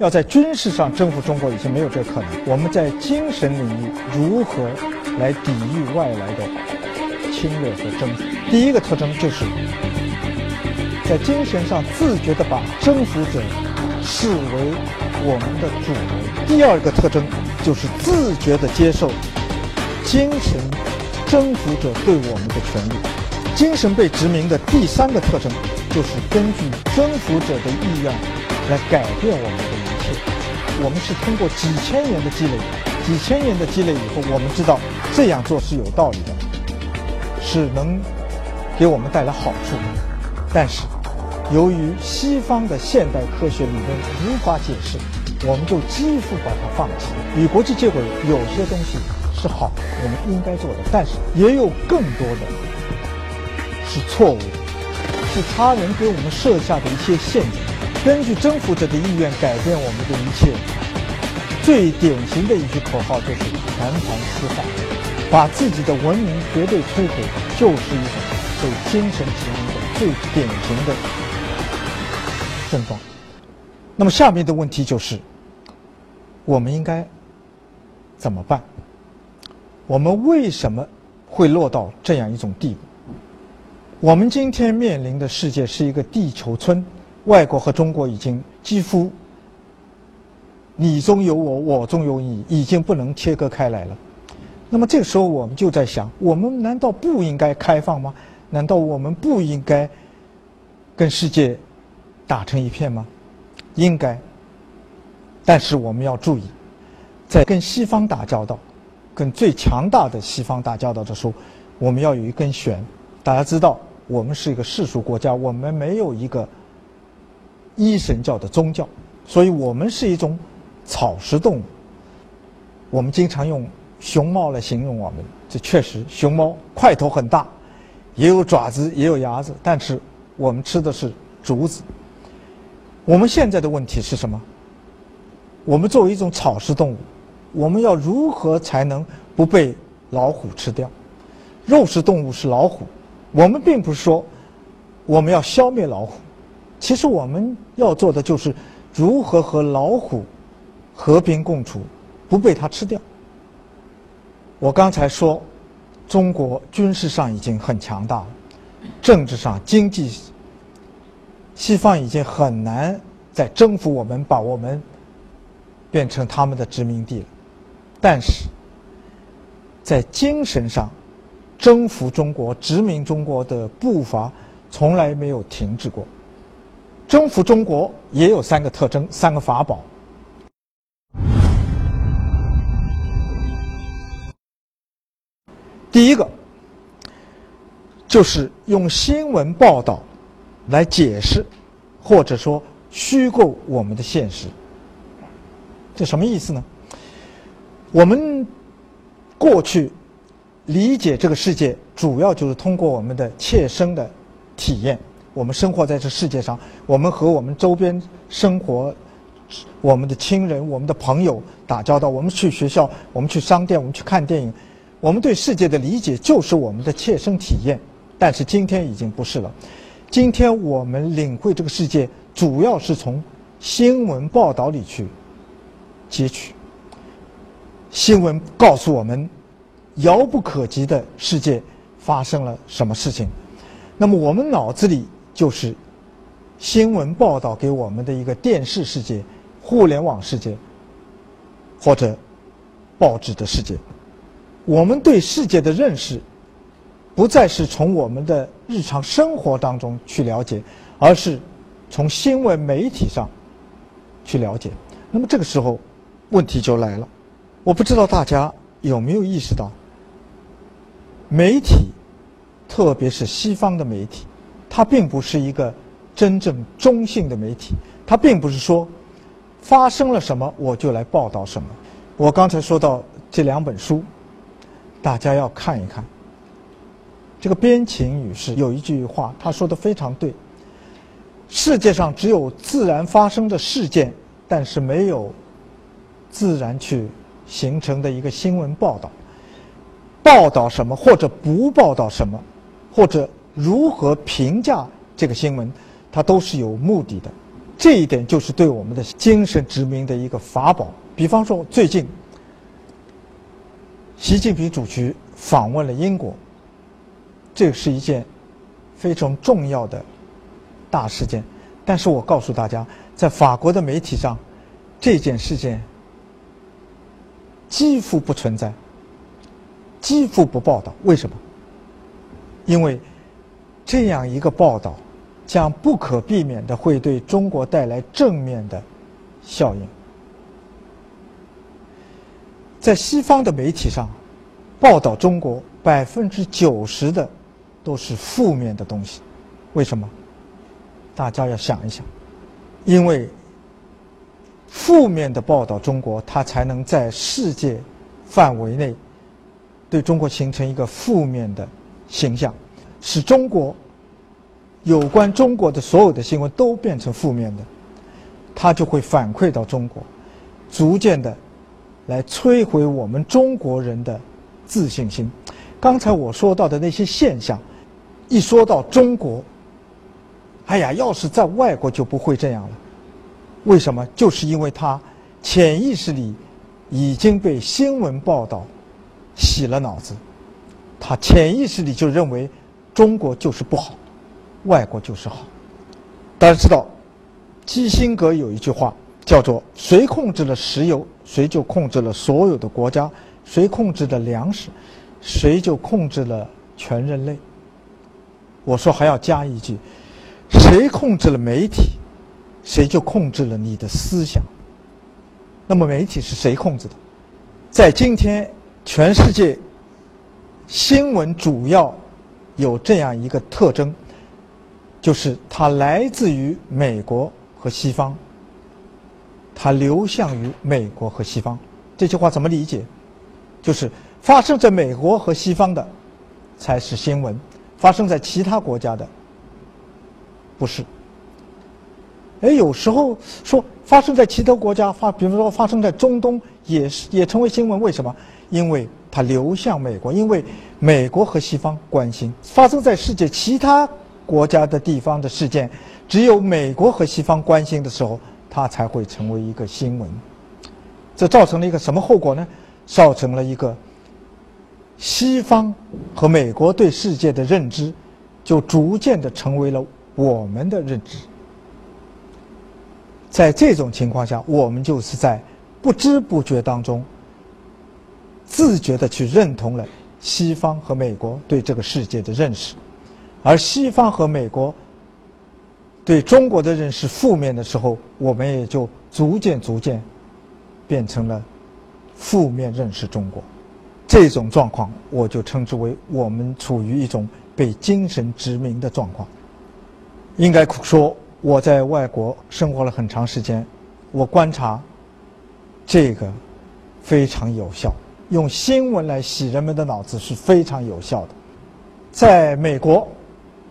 要在军事上征服中国已经没有这个可能。我们在精神领域如何来抵御外来的侵略和征服？第一个特征就是在精神上自觉地把征服者视为我们的主人。第二个特征就是自觉地接受精神征服者对我们的权利。精神被殖民的第三个特征就是根据征服者的意愿来改变我们的。我们是通过几千年的积累，几千年的积累以后，我们知道这样做是有道理的，是能给我们带来好处。但是，由于西方的现代科学理论无法解释，我们就几乎把它放弃。与国际接轨，有些东西是好，我们应该做的，但是也有更多的。是错误的，是他人给我们设下的一些陷阱。根据征服者的意愿改变我们的一切，最典型的一句口号就是“全盘西化”，把自己的文明绝对摧毁，就是一种被精神殖民的最典型的症状。那么下面的问题就是：我们应该怎么办？我们为什么会落到这样一种地步？我们今天面临的世界是一个地球村，外国和中国已经几乎你中有我，我中有你，已经不能切割开来了。那么这个时候，我们就在想：我们难道不应该开放吗？难道我们不应该跟世界打成一片吗？应该。但是我们要注意，在跟西方打交道、跟最强大的西方打交道的时候，我们要有一根弦。大家知道。我们是一个世俗国家，我们没有一个一神教的宗教，所以我们是一种草食动物。我们经常用熊猫来形容我们，这确实，熊猫块头很大，也有爪子，也有牙子，但是我们吃的是竹子。我们现在的问题是什么？我们作为一种草食动物，我们要如何才能不被老虎吃掉？肉食动物是老虎。我们并不是说我们要消灭老虎，其实我们要做的就是如何和老虎和平共处，不被它吃掉。我刚才说，中国军事上已经很强大了，政治上、经济，西方已经很难再征服我们，把我们变成他们的殖民地了。但是在精神上，征服中国、殖民中国的步伐从来没有停止过。征服中国也有三个特征、三个法宝。第一个就是用新闻报道来解释，或者说虚构我们的现实。这什么意思呢？我们过去。理解这个世界，主要就是通过我们的切身的体验。我们生活在这世界上，我们和我们周边生活、我们的亲人、我们的朋友打交道。我们去学校，我们去商店，我们去看电影。我们对世界的理解就是我们的切身体验。但是今天已经不是了。今天我们领会这个世界，主要是从新闻报道里去截取。新闻告诉我们。遥不可及的世界发生了什么事情？那么我们脑子里就是新闻报道给我们的一个电视世界、互联网世界或者报纸的世界。我们对世界的认识不再是从我们的日常生活当中去了解，而是从新闻媒体上去了解。那么这个时候问题就来了，我不知道大家有没有意识到。媒体，特别是西方的媒体，它并不是一个真正中性的媒体。它并不是说发生了什么我就来报道什么。我刚才说到这两本书，大家要看一看。这个边晴女士有一句话，她说的非常对：世界上只有自然发生的事件，但是没有自然去形成的一个新闻报道。报道什么，或者不报道什么，或者如何评价这个新闻，它都是有目的的。这一点就是对我们的精神殖民的一个法宝。比方说，最近习近平主席访问了英国，这是一件非常重要的大事件。但是我告诉大家，在法国的媒体上，这件事件几乎不存在，几乎不报道。为什么？因为这样一个报道。将不可避免的会对中国带来正面的效应。在西方的媒体上，报道中国百分之九十的都是负面的东西。为什么？大家要想一想，因为负面的报道中国，它才能在世界范围内对中国形成一个负面的形象，使中国。有关中国的所有的新闻都变成负面的，它就会反馈到中国，逐渐的来摧毁我们中国人的自信心。刚才我说到的那些现象，一说到中国，哎呀，要是在外国就不会这样了。为什么？就是因为他潜意识里已经被新闻报道洗了脑子，他潜意识里就认为中国就是不好。外国就是好，大家知道，基辛格有一句话叫做“谁控制了石油，谁就控制了所有的国家；谁控制了粮食，谁就控制了全人类。”我说还要加一句：“谁控制了媒体，谁就控制了你的思想。”那么媒体是谁控制的？在今天，全世界新闻主要有这样一个特征。就是它来自于美国和西方，它流向于美国和西方。这句话怎么理解？就是发生在美国和西方的才是新闻，发生在其他国家的不是。哎，有时候说发生在其他国家发，比如说发生在中东，也是也成为新闻。为什么？因为它流向美国，因为美国和西方关心。发生在世界其他。国家的地方的事件，只有美国和西方关心的时候，它才会成为一个新闻。这造成了一个什么后果呢？造成了一个西方和美国对世界的认知，就逐渐的成为了我们的认知。在这种情况下，我们就是在不知不觉当中，自觉的去认同了西方和美国对这个世界的认识。而西方和美国对中国的认识负面的时候，我们也就逐渐逐渐变成了负面认识中国。这种状况，我就称之为我们处于一种被精神殖民的状况。应该说，我在外国生活了很长时间，我观察这个非常有效，用新闻来洗人们的脑子是非常有效的。在美国。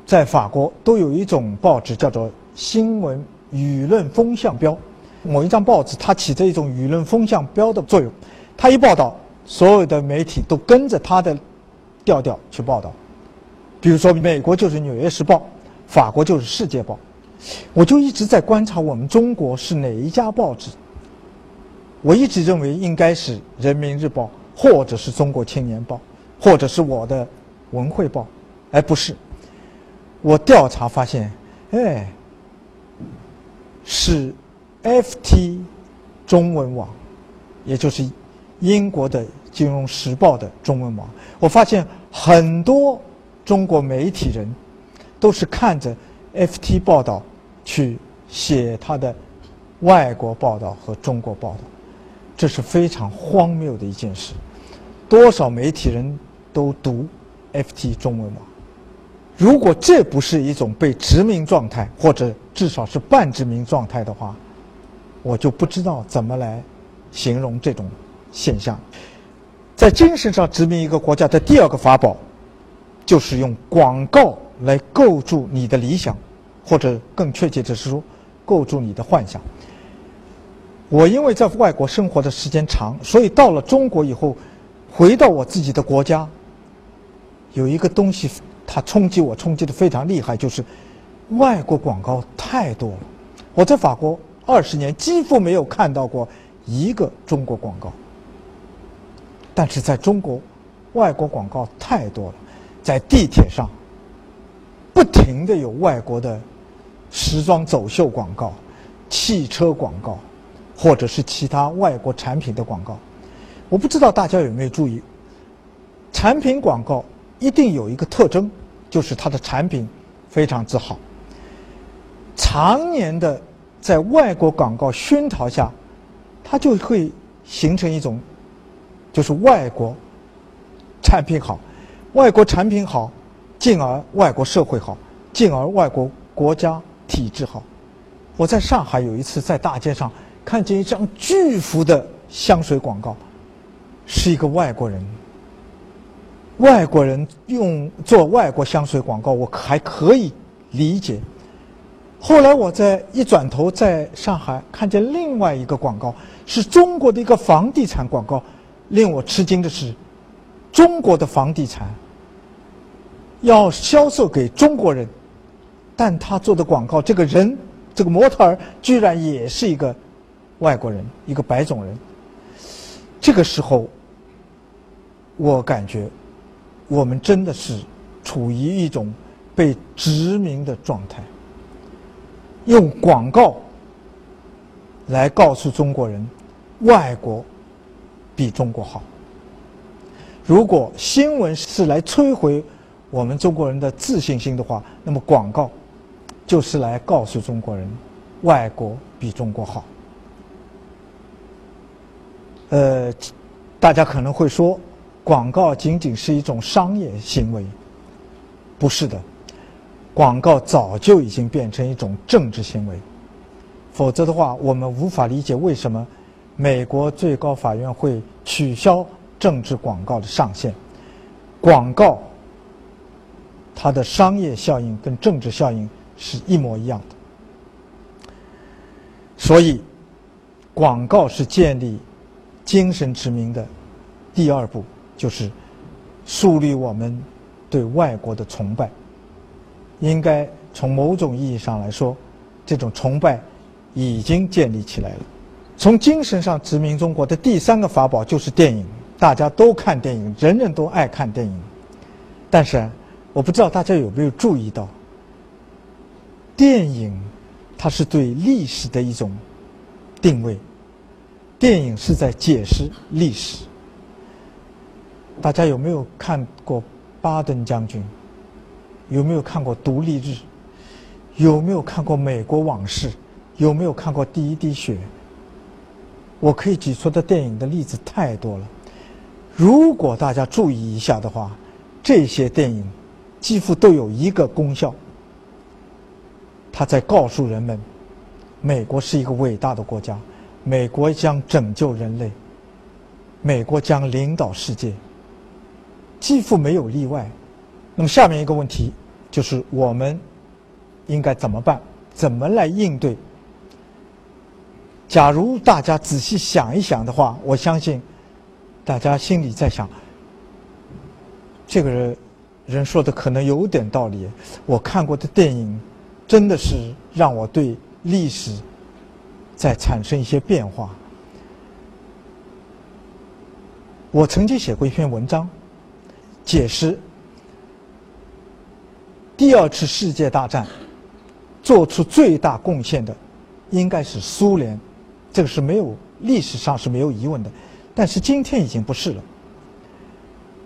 在法国都有一种报纸叫做新闻舆论风向标，某一张报纸它起着一种舆论风向标的作用，它一报道，所有的媒体都跟着它的调调去报道。比如说，美国就是《纽约时报》，法国就是《世界报》。我就一直在观察我们中国是哪一家报纸，我一直认为应该是《人民日报》，或者是《中国青年报》，或者是我的《文汇报》，而不是。我调查发现，哎，是 FT 中文网，也就是英国的《金融时报》的中文网。我发现很多中国媒体人都是看着 FT 报道去写他的外国报道和中国报道，这是非常荒谬的一件事。多少媒体人都读 FT 中文网？如果这不是一种被殖民状态，或者至少是半殖民状态的话，我就不知道怎么来形容这种现象。在精神上殖民一个国家的第二个法宝，就是用广告来构筑你的理想，或者更确切的是说，构筑你的幻想。我因为在外国生活的时间长，所以到了中国以后，回到我自己的国家，有一个东西。它冲击我，冲击的非常厉害，就是外国广告太多了。我在法国二十年几乎没有看到过一个中国广告，但是在中国，外国广告太多了，在地铁上不停的有外国的时装走秀广告、汽车广告，或者是其他外国产品的广告。我不知道大家有没有注意，产品广告一定有一个特征，就是它的产品非常之好。常年的在外国广告熏陶下，它就会形成一种，就是外国产品好，外国产品好，进而外国社会好，进而外国国家体制好。我在上海有一次在大街上看见一张巨幅的香水广告。是一个外国人，外国人用做外国香水广告，我还可以理解。后来我在一转头，在上海看见另外一个广告，是中国的一个房地产广告。令我吃惊的是，中国的房地产要销售给中国人，但他做的广告，这个人，这个模特儿居然也是一个外国人，一个白种人。这个时候。我感觉，我们真的是处于一种被殖民的状态，用广告来告诉中国人，外国比中国好。如果新闻是来摧毁我们中国人的自信心的话，那么广告就是来告诉中国人，外国比中国好。呃，大家可能会说。广告仅仅是一种商业行为，不是的。广告早就已经变成一种政治行为，否则的话，我们无法理解为什么美国最高法院会取消政治广告的上限。广告它的商业效应跟政治效应是一模一样的，所以广告是建立精神殖民的第二步。就是树立我们对外国的崇拜，应该从某种意义上来说，这种崇拜已经建立起来了。从精神上殖民中国的第三个法宝就是电影，大家都看电影，人人都爱看电影。但是，我不知道大家有没有注意到，电影它是对历史的一种定位，电影是在解释历史。大家有没有看过巴顿将军？有没有看过独立日？有没有看过美国往事？有没有看过第一滴血？我可以举出的电影的例子太多了。如果大家注意一下的话，这些电影几乎都有一个功效：他在告诉人们，美国是一个伟大的国家，美国将拯救人类，美国将领导世界。几乎没有例外。那么下面一个问题就是我们应该怎么办？怎么来应对？假如大家仔细想一想的话，我相信大家心里在想：这个人人说的可能有点道理。我看过的电影真的是让我对历史在产生一些变化。我曾经写过一篇文章。解释第二次世界大战做出最大贡献的应该是苏联，这个是没有历史上是没有疑问的，但是今天已经不是了，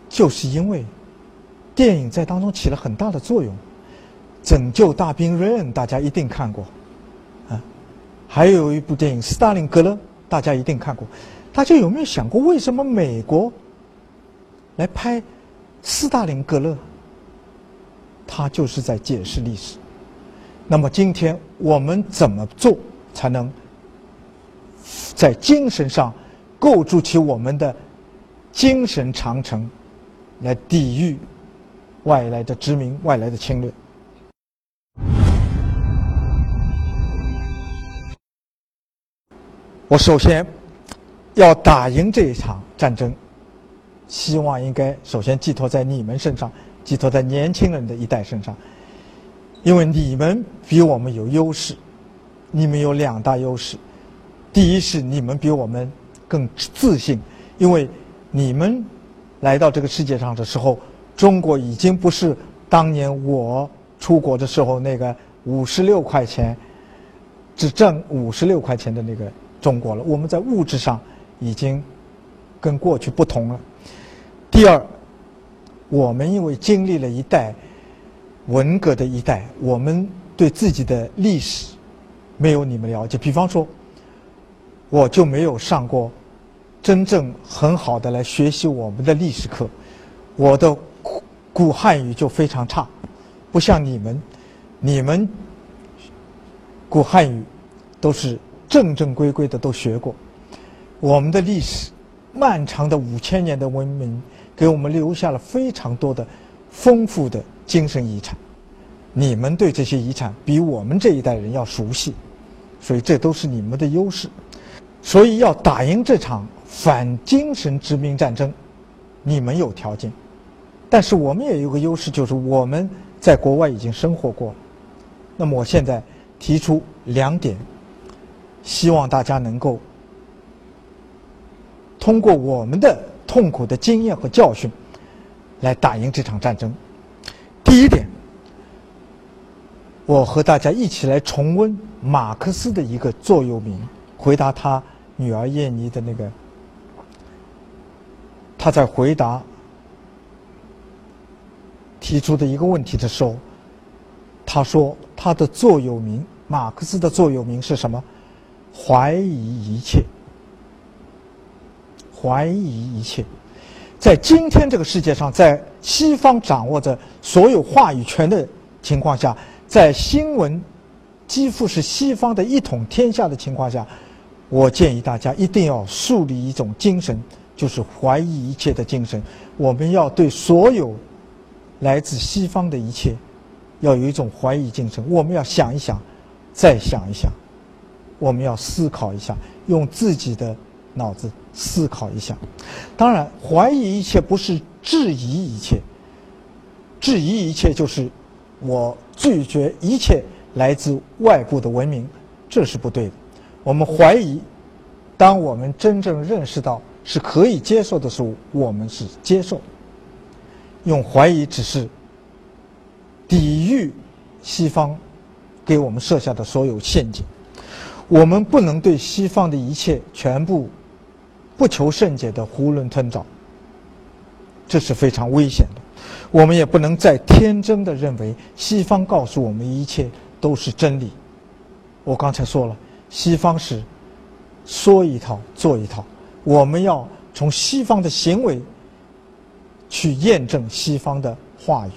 就是因为电影在当中起了很大的作用，《拯救大兵瑞恩》大家一定看过，啊，还有一部电影《斯大林格勒》大家一定看过，大家有没有想过为什么美国来拍？斯大林格勒，他就是在解释历史。那么今天我们怎么做才能在精神上构筑起我们的精神长城，来抵御外来的殖民、外来的侵略？我首先要打赢这一场战争。希望应该首先寄托在你们身上，寄托在年轻人的一代身上，因为你们比我们有优势，你们有两大优势，第一是你们比我们更自信，因为你们来到这个世界上的时候，中国已经不是当年我出国的时候那个五十六块钱只挣五十六块钱的那个中国了。我们在物质上已经跟过去不同了。第二，我们因为经历了一代文革的一代，我们对自己的历史。没有你们了解，比方说，我就没有上过真正很好的来学习我们的历史课，我的古汉语就非常差，不像你们，你们古汉语都是正正规规的都学过，我们的历史漫长的五千年的文明，给我们留下了非常多的丰富的精神遗产。你们对这些遗产比我们这一代人要熟悉，所以这都是你们的优势。所以要打赢这场反精神殖民战争，你们有条件，但是我们也有个优势，就是我们在国外已经生活过。那么我现在提出两点，希望大家能够通过我们的痛苦的经验和教训，来打赢这场战争。第一点。我和大家一起来重温马克思的一个座右铭，回答他女儿燕妮的那个。他在回答提出的一个问题的时候，他说他的座右铭，马克思的座右铭是什么？怀疑一切，怀疑一切。在今天这个世界上，在西方掌握着所有话语权的情况下。在新闻几乎是西方的一统天下的情况下，我建议大家一定要树立一种精神，就是怀疑一切的精神。我们要对所有来自西方的一切，要有一种怀疑精神。我们要想一想，再想一想，我们要思考一下，用自己的脑子思考一下。当然，怀疑一切不是质疑一切，质疑一切就是我。拒绝一切来自外部的文明，这是不对的。我们怀疑，当我们真正认识到是可以接受的时候，我们是接受。用怀疑只是抵御西方给我们设下的所有陷阱。我们不能对西方的一切全部不求甚解的囫囵吞枣，这是非常危险的。我们也不能再天真的认为西方告诉我们一切都是真理。我刚才说了，西方是说一套做一套，我们要从西方的行为去验证西方的话语。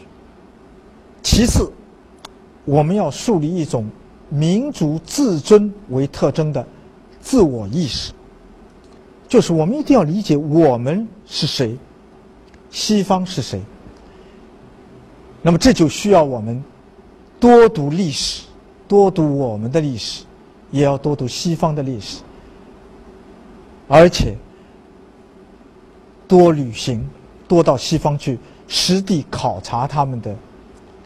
其次，我们要树立一种民族自尊为特征的自我意识，就是我们一定要理解我们是谁，西方是谁。那么这就需要我们多读历史，多读我们的历史，也要多读西方的历史，而且多旅行，多到西方去实地考察他们的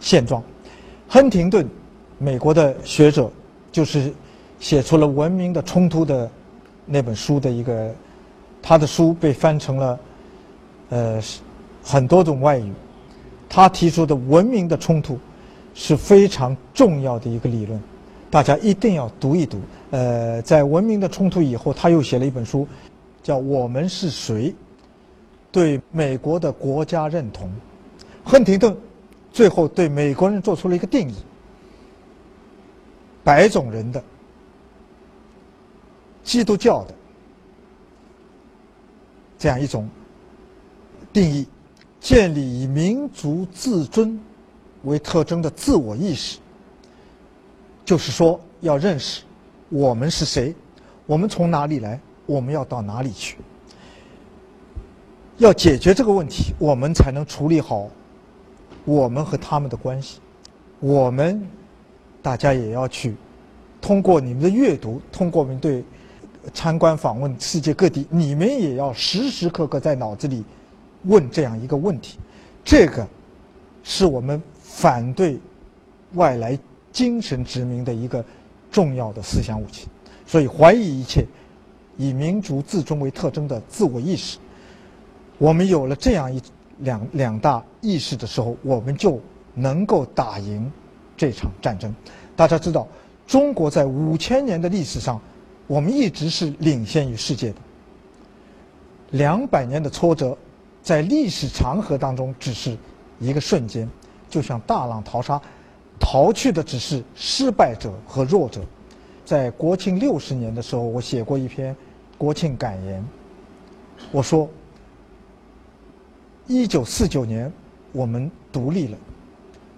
现状。亨廷顿，美国的学者，就是写出了《文明的冲突》的那本书的一个，他的书被翻成了呃很多种外语。他提出的文明的冲突是非常重要的一个理论，大家一定要读一读。呃，在文明的冲突以后，他又写了一本书，叫《我们是谁》，对美国的国家认同。亨廷顿最后对美国人做出了一个定义：白种人的、基督教的这样一种定义。建立以民族自尊为特征的自我意识，就是说要认识我们是谁，我们从哪里来，我们要到哪里去。要解决这个问题，我们才能处理好我们和他们的关系。我们大家也要去通过你们的阅读，通过我们对参观访问世界各地，你们也要时时刻刻在脑子里。问这样一个问题，这个是我们反对外来精神殖民的一个重要的思想武器。所以，怀疑一切以民族自尊为特征的自我意识，我们有了这样一两两大意识的时候，我们就能够打赢这场战争。大家知道，中国在五千年的历史上，我们一直是领先于世界的。两百年的挫折，在历史长河当中只是一个瞬间，就像大浪淘沙，逃去的只是失败者和弱者。在国庆六十年的时候，我写过一篇国庆感言。我说，一九四九年我们独立了，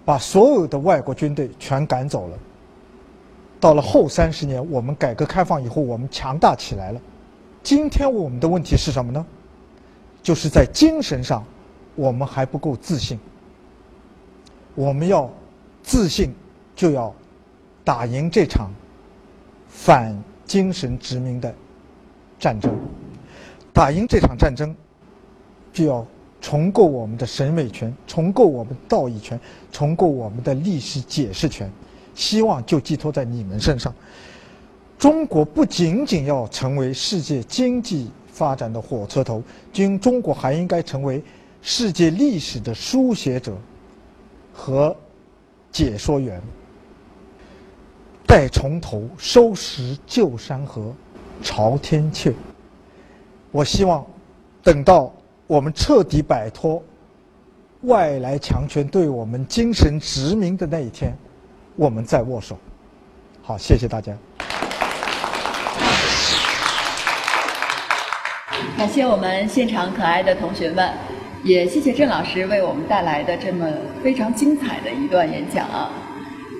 把所有的外国军队全赶走了。到了后三十年，我们改革开放以后，我们强大起来了。今天我们的问题是什么呢？就是在精神上，我们还不够自信。我们要自信，就要打赢这场反精神殖民的战争。打赢这场战争，就要重构我们的审美权，重构我们道义权，重构我们的历史解释权。希望就寄托在你们身上。中国不仅仅要成为世界经济发展的火车头，今中国还应该成为世界历史的书写者和解说员。待从头收拾旧山河，朝天阙。我希望等到我们彻底摆脱外来强权对我们精神殖民的那一天，我们再握手。好，谢谢大家。感谢我们现场可爱的同学们，也谢谢郑老师为我们带来的这么非常精彩的一段演讲啊！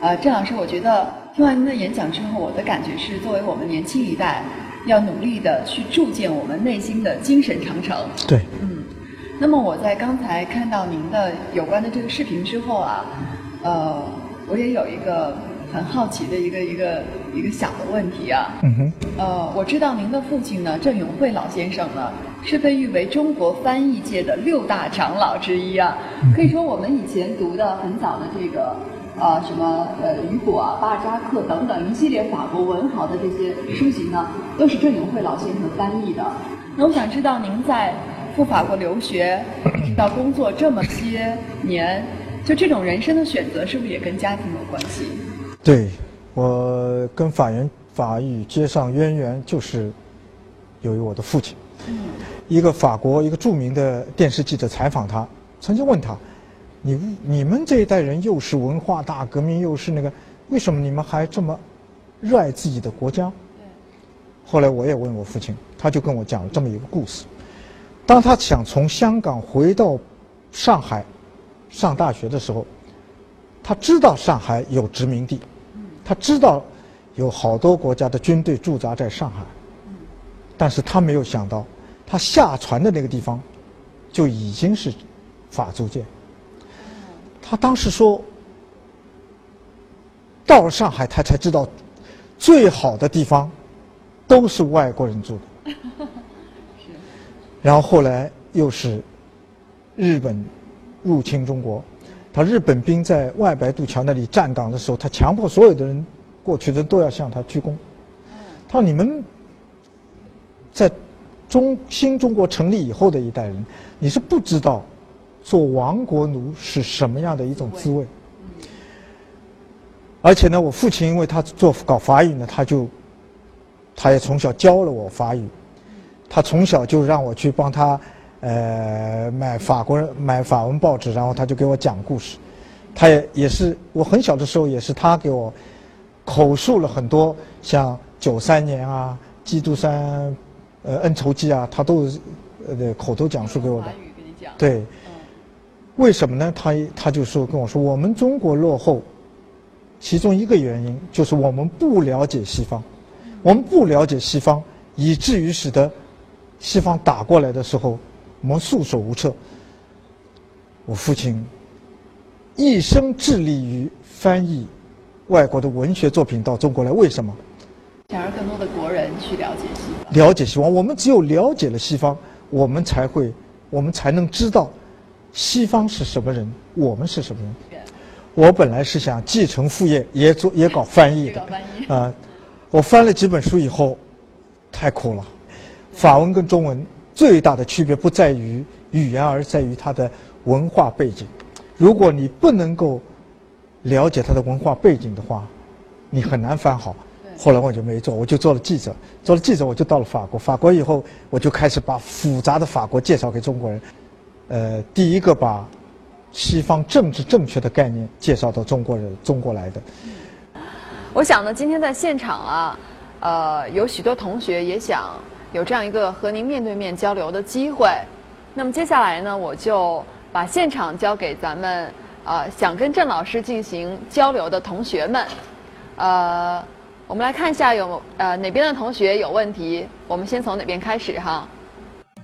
呃，郑老师，我觉得听完您的演讲之后，我的感觉是，作为我们年轻一代，要努力的去铸建我们内心的精神长城。对，嗯。那么我在刚才看到您的有关的这个视频之后啊，呃，我也有一个。很好奇的一个一个一个小的问题啊，嗯哼，呃，我知道您的父亲呢，郑永惠老先生呢，是被誉为中国翻译界的六大长老之一啊。可以说，我们以前读的很早的这个，啊，什么呃，雨果啊、巴尔扎克等等一系列法国文豪的这些书籍呢，都是郑永惠老先生翻译的。那我想知道，您在赴法国留学直到工作这么些年，就这种人生的选择，是不是也跟家庭有关系？对，我跟法言法语接上渊源，就是由于我的父亲。一个法国一个著名的电视记者采访他，曾经问他：“你你们这一代人又是文化大革命，又是那个，为什么你们还这么热爱自己的国家？”后来我也问我父亲，他就跟我讲了这么一个故事：当他想从香港回到上海上大学的时候，他知道上海有殖民地。他知道有好多国家的军队驻扎在上海，但是他没有想到，他下船的那个地方就已经是法租界。他当时说，到了上海，他才知道最好的地方都是外国人住的。然后后来又是日本入侵中国。他日本兵在外白渡桥那里站岗的时候，他强迫所有的人过去的都要向他鞠躬。他说：“你们在中新中国成立以后的一代人，你是不知道做亡国奴是什么样的一种滋味。”而且呢，我父亲因为他做搞法语呢，他就他也从小教了我法语，他从小就让我去帮他。呃，买法国人买法文报纸，然后他就给我讲故事。他也也是我很小的时候，也是他给我口述了很多像九三年啊、基督山呃恩仇记啊，他都呃口头讲述给我的。对，为什么呢？他他就说跟我说，我们中国落后，其中一个原因就是我们不了解西方，我们不了解西方，以至于使得西方打过来的时候。我们束手无策。我父亲一生致力于翻译外国的文学作品到中国来，为什么？想让更多的国人去了解西方。了解西方，我们只有了解了西方，我们才会，我们才能知道西方是什么人，我们是什么人。我本来是想继承父业，也做也搞翻译的。搞翻译啊，我翻了几本书以后，太苦了。法文跟中文最大的区别不在于语言，而在于它的文化背景。如果你不能够了解它的文化背景的话，你很难翻好。后来我就没做，我就做了记者。做了记者，我就到了法国。法国以后，我就开始把复杂的法国介绍给中国人。呃，第一个把西方政治正确的概念介绍到中国人中国来的。我想呢，今天在现场啊，呃，有许多同学也想有这样一个和您面对面交流的机会。那么接下来呢，我就把现场交给咱们呃想跟郑老师进行交流的同学们。呃，我们来看一下有呃哪边的同学有问题，我们先从哪边开始哈。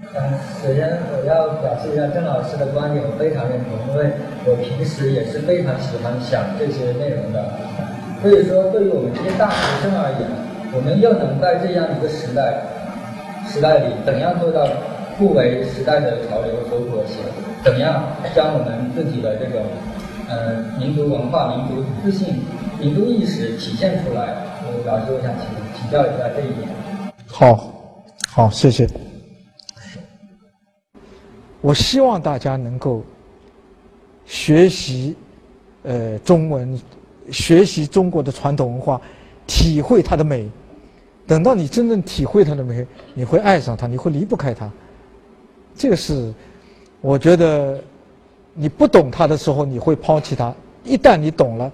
嗯，首先我要表示一下郑老师的观点，我非常认同，因为我平时也是非常喜欢想这些内容的。所以说，对于我们这些大学生而言，我们又能在这样一个时代时代里，怎样做到不为时代的潮流所裹挟？怎样将我们自己的这种呃民族文化、民族自信、民族意识体现出来？我老师，我想请请教一下这一点。好，好，谢谢。我希望大家能够学习呃中文，学习中国的传统文化，体会它的美。等到你真正体会它的美，你会爱上它，你会离不开它。这个是我觉得你不懂他的时候，你会抛弃他；一旦你懂了，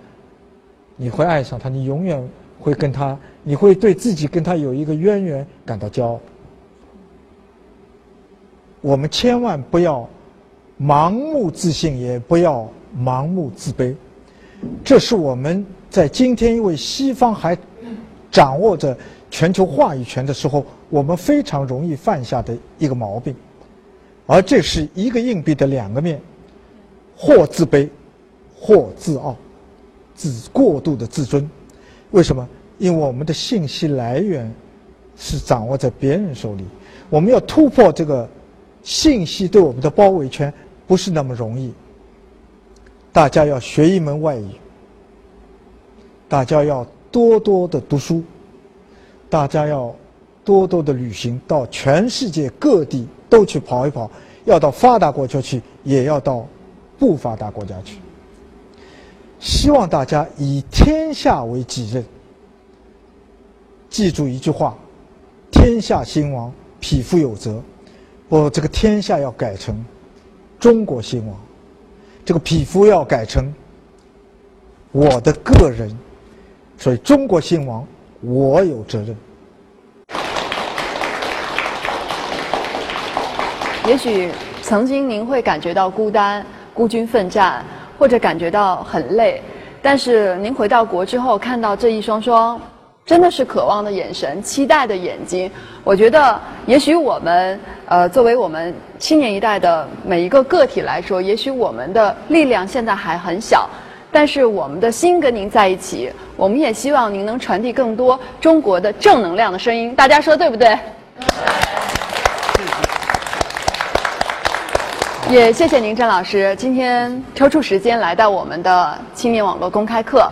你会爱上他，你永远会跟他，你会对自己跟他有一个渊源感到骄傲。我们千万不要盲目自信，也不要盲目自卑。这是我们在今天因为西方还掌握着全球话语权的时候，我们非常容易犯下的一个毛病。而这是一个硬币的两个面，或自卑，或自傲，自过度的自尊。为什么？因为我们的信息来源是掌握在别人手里，我们要突破这个。信息对我们的包围圈不是那么容易。大家要学一门外语，大家要多多的读书，大家要多多的旅行，到全世界各地都去跑一跑，要到发达国家去，也要到不发达国家去。希望大家以天下为己任。记住一句话：天下兴亡，匹夫有责。我这个天下要改成中国兴亡，这个匹夫要改成我的个人，所以中国兴亡，我有责任。也许曾经您会感觉到孤单、孤军奋战，或者感觉到很累，但是您回到国之后，看到这一双双。真的是渴望的眼神，期待的眼睛。我觉得，也许我们，呃，作为我们青年一代的每一个个体来说，也许我们的力量现在还很小，但是我们的心跟您在一起。我们也希望您能传递更多中国的正能量的声音。大家说对不对？也谢谢您，郑老师，今天抽出时间来到我们的青年网络公开课，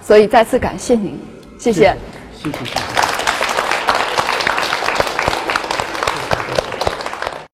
所以再次感谢您，谢谢。谢谢。